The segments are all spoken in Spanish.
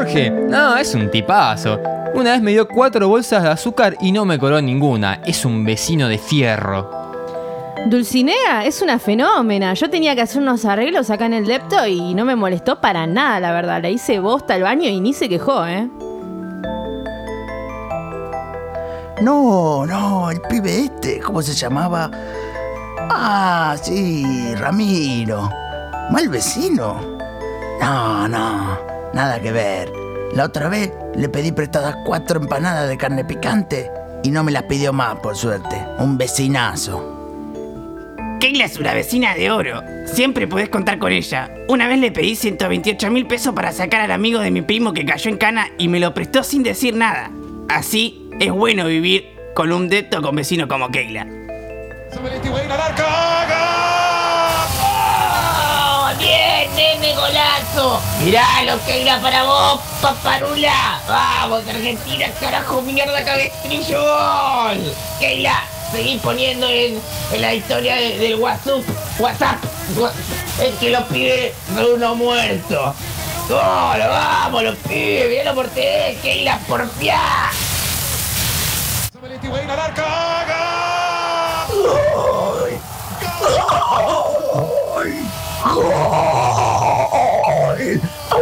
Jorge? No, es un tipazo. Una vez me dio cuatro bolsas de azúcar y no me coló ninguna. Es un vecino de fierro. Dulcinea es una fenómena. Yo tenía que hacer unos arreglos acá en el depto y no me molestó para nada, la verdad. Le hice bosta al baño y ni se quejó, ¿eh? No, no, el pibe este, ¿cómo se llamaba? Ah, sí, Ramiro. ¿Mal vecino? No, no, nada que ver. La otra vez le pedí prestadas cuatro empanadas de carne picante y no me las pidió más, por suerte. Un vecinazo. Keila es una vecina de oro. Siempre podés contar con ella. Una vez le pedí 128 mil pesos para sacar al amigo de mi primo que cayó en cana y me lo prestó sin decir nada. Así es bueno vivir con un depto con vecino como Keila. Golazo! ¡Miralo, Keila, para vos, paparula! ¡Vamos, Argentina, carajo, mierda, cabestrillo, gol! Keila, seguí poniendo en, en la historia de- del WhatsApp, WhatsApp, es que los pibes son unos muertos. ¡Gol, vamos, los pibes! ¡Miralo por TV, Keila, porfiá! ¡Gol!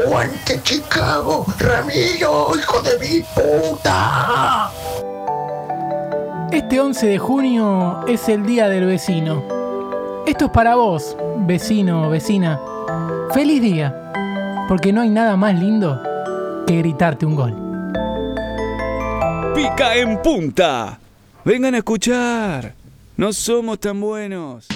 ¡Aguante Chicago! ¡Ramiro, hijo de mi puta! Este 11 de junio es el Día del Vecino. Esto es para vos, vecino o vecina. Feliz día, porque no hay nada más lindo que gritarte un gol. Pica en punta. Vengan a escuchar. No somos tan buenos.